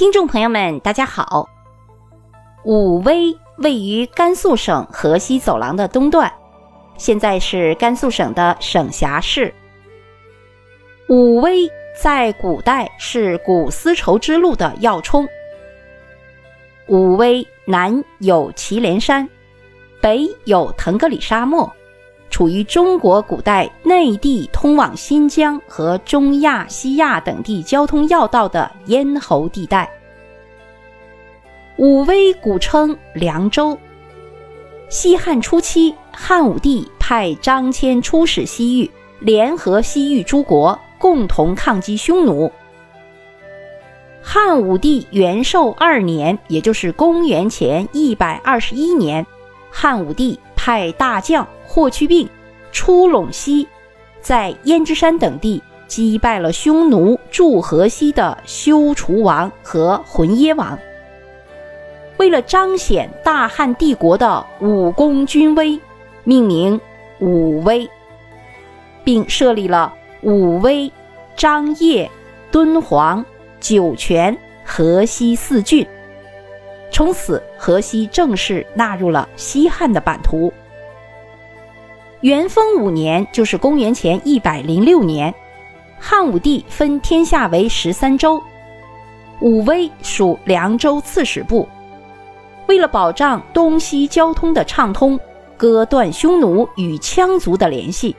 听众朋友们，大家好。武威位于甘肃省河西走廊的东段，现在是甘肃省的省辖市。武威在古代是古丝绸之路的要冲。武威南有祁连山，北有腾格里沙漠，处于中国古代内地通往新疆和中亚、西亚等地交通要道的咽喉地带。武威古称凉州。西汉初期，汉武帝派张骞出使西域，联合西域诸国。共同抗击匈奴。汉武帝元寿二年，也就是公元前一百二十一年，汉武帝派大将霍去病出陇西，在胭脂山等地击败了匈奴驻河西的休楚王和浑邪王。为了彰显大汉帝国的武功军威，命名武威，并设立了。武威、张掖、敦煌、酒泉、河西四郡，从此河西正式纳入了西汉的版图。元丰五年，就是公元前一百零六年，汉武帝分天下为十三州，武威属凉州刺史部。为了保障东西交通的畅通，割断匈奴与羌族的联系。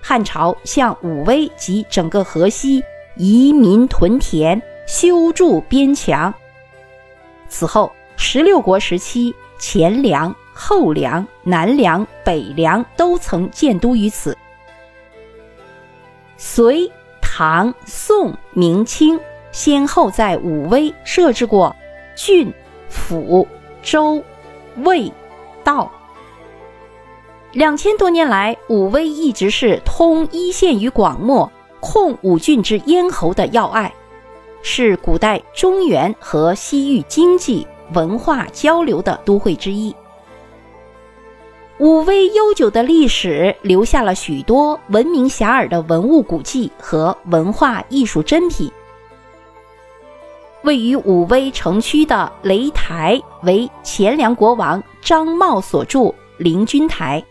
汉朝向武威及整个河西移民屯田，修筑边墙。此后，十六国时期，前凉、后梁、南梁、北梁都曾建都于此。隋、唐、宋、明清先后在武威设置过郡、府、州、卫、道。两千多年来，武威一直是通一线与广漠、控五郡之咽喉的要隘，是古代中原和西域经济文化交流的都会之一。武威悠久的历史留下了许多闻名遐迩的文物古迹和文化艺术珍品。位于武威城区的雷台为前凉国王张茂所筑灵君台。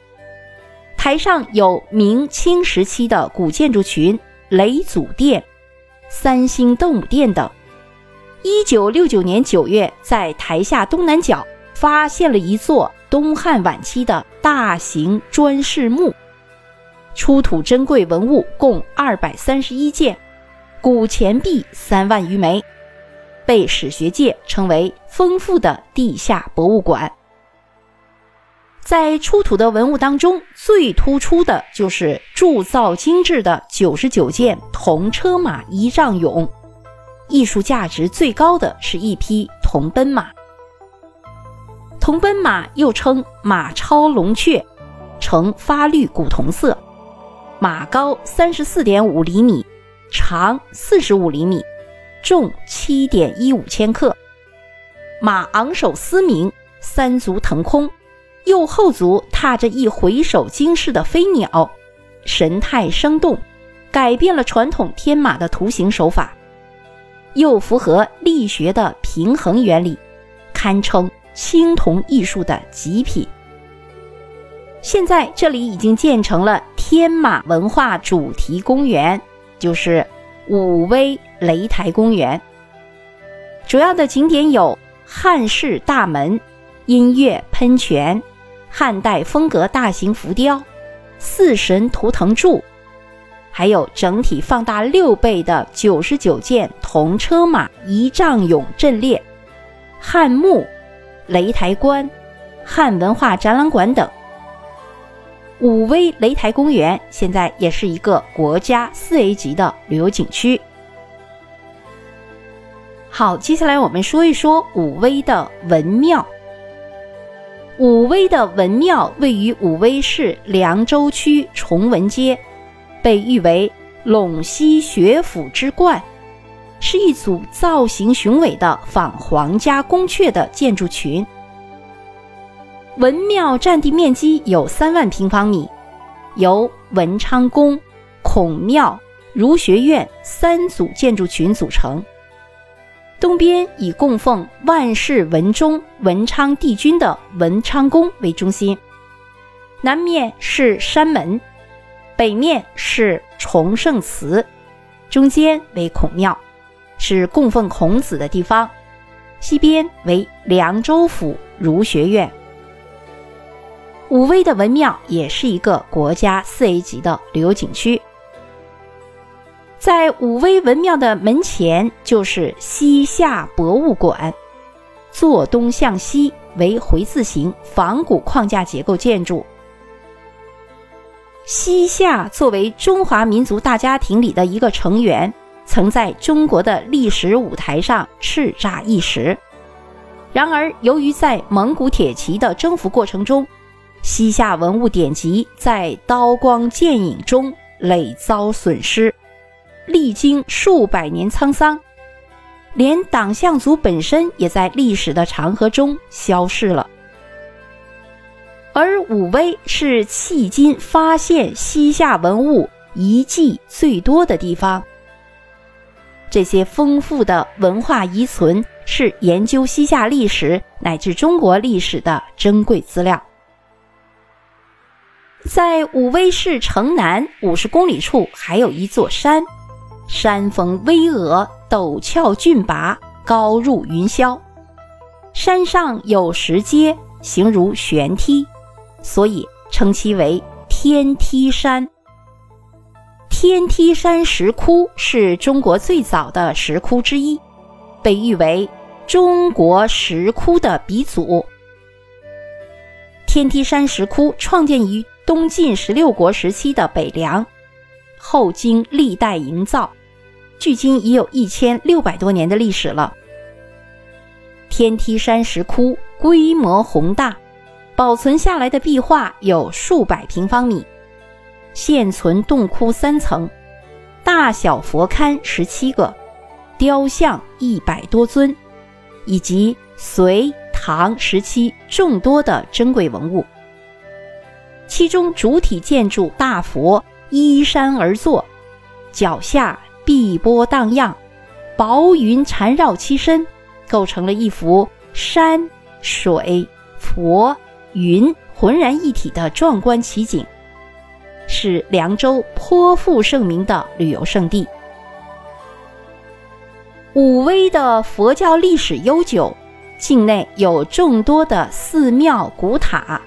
台上有明清时期的古建筑群雷祖殿、三星洞母殿等。一九六九年九月，在台下东南角发现了一座东汉晚期的大型砖室墓，出土珍贵文物共二百三十一件，古钱币三万余枚，被史学界称为丰富的地下博物馆。在出土的文物当中，最突出的就是铸造精致的九十九件铜车马仪仗俑，艺术价值最高的是一匹铜奔马。铜奔马又称马超龙雀，呈发绿古铜色，马高三十四点五厘米，长四十五厘米，重七点一五千克。马昂首嘶鸣，三足腾空。右后足踏着一回首惊世的飞鸟，神态生动，改变了传统天马的图形手法，又符合力学的平衡原理，堪称青铜艺术的极品。现在这里已经建成了天马文化主题公园，就是武威擂台公园。主要的景点有汉式大门、音乐喷泉。汉代风格大型浮雕、四神图腾柱，还有整体放大六倍的九十九件铜车马仪仗俑阵列、汉墓、擂台观、汉文化展览馆等。武威擂台公园现在也是一个国家四 A 级的旅游景区。好，接下来我们说一说武威的文庙。武威的文庙位于武威市凉州区崇文街，被誉为陇西学府之冠，是一组造型雄伟的仿皇家宫阙的建筑群。文庙占地面积有三万平方米，由文昌宫、孔庙、儒学院三组建筑群组成。东边以供奉万世文宗文昌帝君的文昌宫为中心，南面是山门，北面是崇圣祠，中间为孔庙，是供奉孔子的地方。西边为凉州府儒学院。武威的文庙也是一个国家四 A 级的旅游景区。在武威文庙的门前就是西夏博物馆，坐东向西为回字形仿古框架结构建筑。西夏作为中华民族大家庭里的一个成员，曾在中国的历史舞台上叱咤一时。然而，由于在蒙古铁骑的征服过程中，西夏文物典籍在刀光剑影中累遭损失。历经数百年沧桑，连党项族本身也在历史的长河中消逝了。而武威是迄今发现西夏文物遗迹最多的地方。这些丰富的文化遗存是研究西夏历史乃至中国历史的珍贵资料。在武威市城南五十公里处，还有一座山。山峰巍峨，陡峭峻拔，高入云霄。山上有石阶，形如悬梯，所以称其为天梯山。天梯山石窟是中国最早的石窟之一，被誉为中国石窟的鼻祖。天梯山石窟创建于东晋十六国时期的北凉。后经历代营造，距今已有一千六百多年的历史了。天梯山石窟规模宏大，保存下来的壁画有数百平方米，现存洞窟三层，大小佛龛十七个，雕像一百多尊，以及隋唐时期众多的珍贵文物。其中主体建筑大佛。依山而坐，脚下碧波荡漾，薄云缠绕其身，构成了一幅山水佛云浑然一体的壮观奇景，是凉州颇负盛名的旅游胜地。武威的佛教历史悠久，境内有众多的寺庙古塔。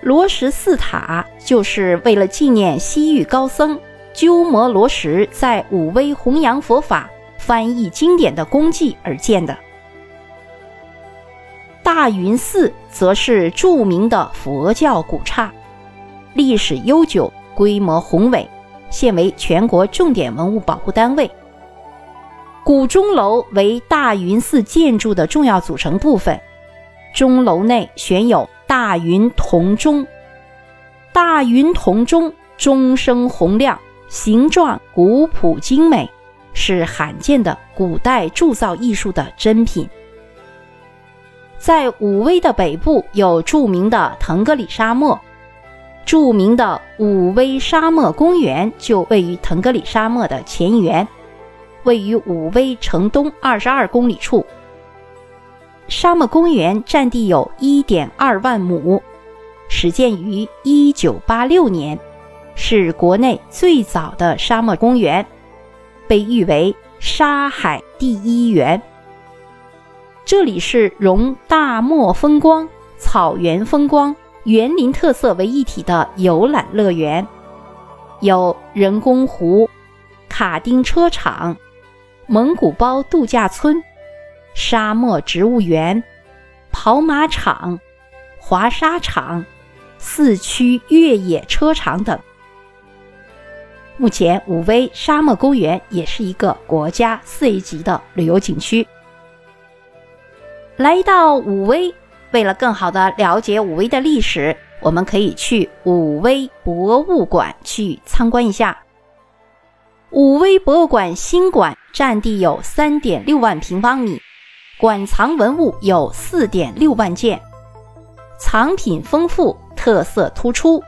罗什寺塔就是为了纪念西域高僧鸠摩罗什在武威弘扬佛法、翻译经典的功绩而建的。大云寺则是著名的佛教古刹，历史悠久，规模宏伟，现为全国重点文物保护单位。古钟楼为大云寺建筑的重要组成部分，钟楼内悬有。大云铜钟，大云铜钟钟声洪亮，形状古朴精美，是罕见的古代铸造艺术的珍品。在武威的北部有著名的腾格里沙漠，著名的武威沙漠公园就位于腾格里沙漠的前缘，位于武威城东二十二公里处。沙漠公园占地有1.2万亩，始建于1986年，是国内最早的沙漠公园，被誉为“沙海第一园”。这里是融大漠风光、草原风光、园林特色为一体的游览乐园，有人工湖、卡丁车场、蒙古包度假村。沙漠植物园、跑马场、滑沙场、四驱越野车场等。目前，武威沙漠公园也是一个国家四 A 级的旅游景区。来到武威，为了更好的了解武威的历史，我们可以去武威博物馆去参观一下。武威博物馆新馆占地有三点六万平方米。馆藏文物有四点六万件，藏品丰富，特色突出，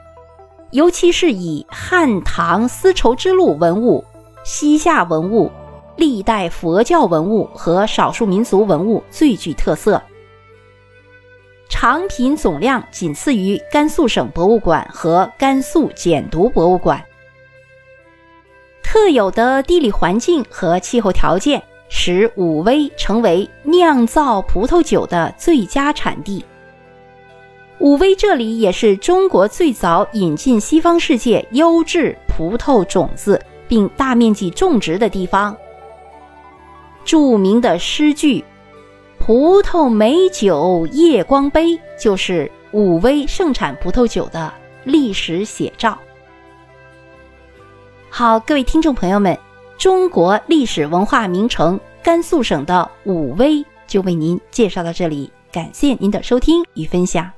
尤其是以汉唐丝绸之路文物、西夏文物、历代佛教文物和少数民族文物最具特色。藏品总量仅次于甘肃省博物馆和甘肃简牍博物馆。特有的地理环境和气候条件，使武威成为酿造葡萄酒的最佳产地。武威这里也是中国最早引进西方世界优质葡萄种子并大面积种植的地方。著名的诗句。葡萄美酒夜光杯，就是武威盛产葡萄酒的历史写照。好，各位听众朋友们，中国历史文化名城甘肃省的武威就为您介绍到这里，感谢您的收听与分享。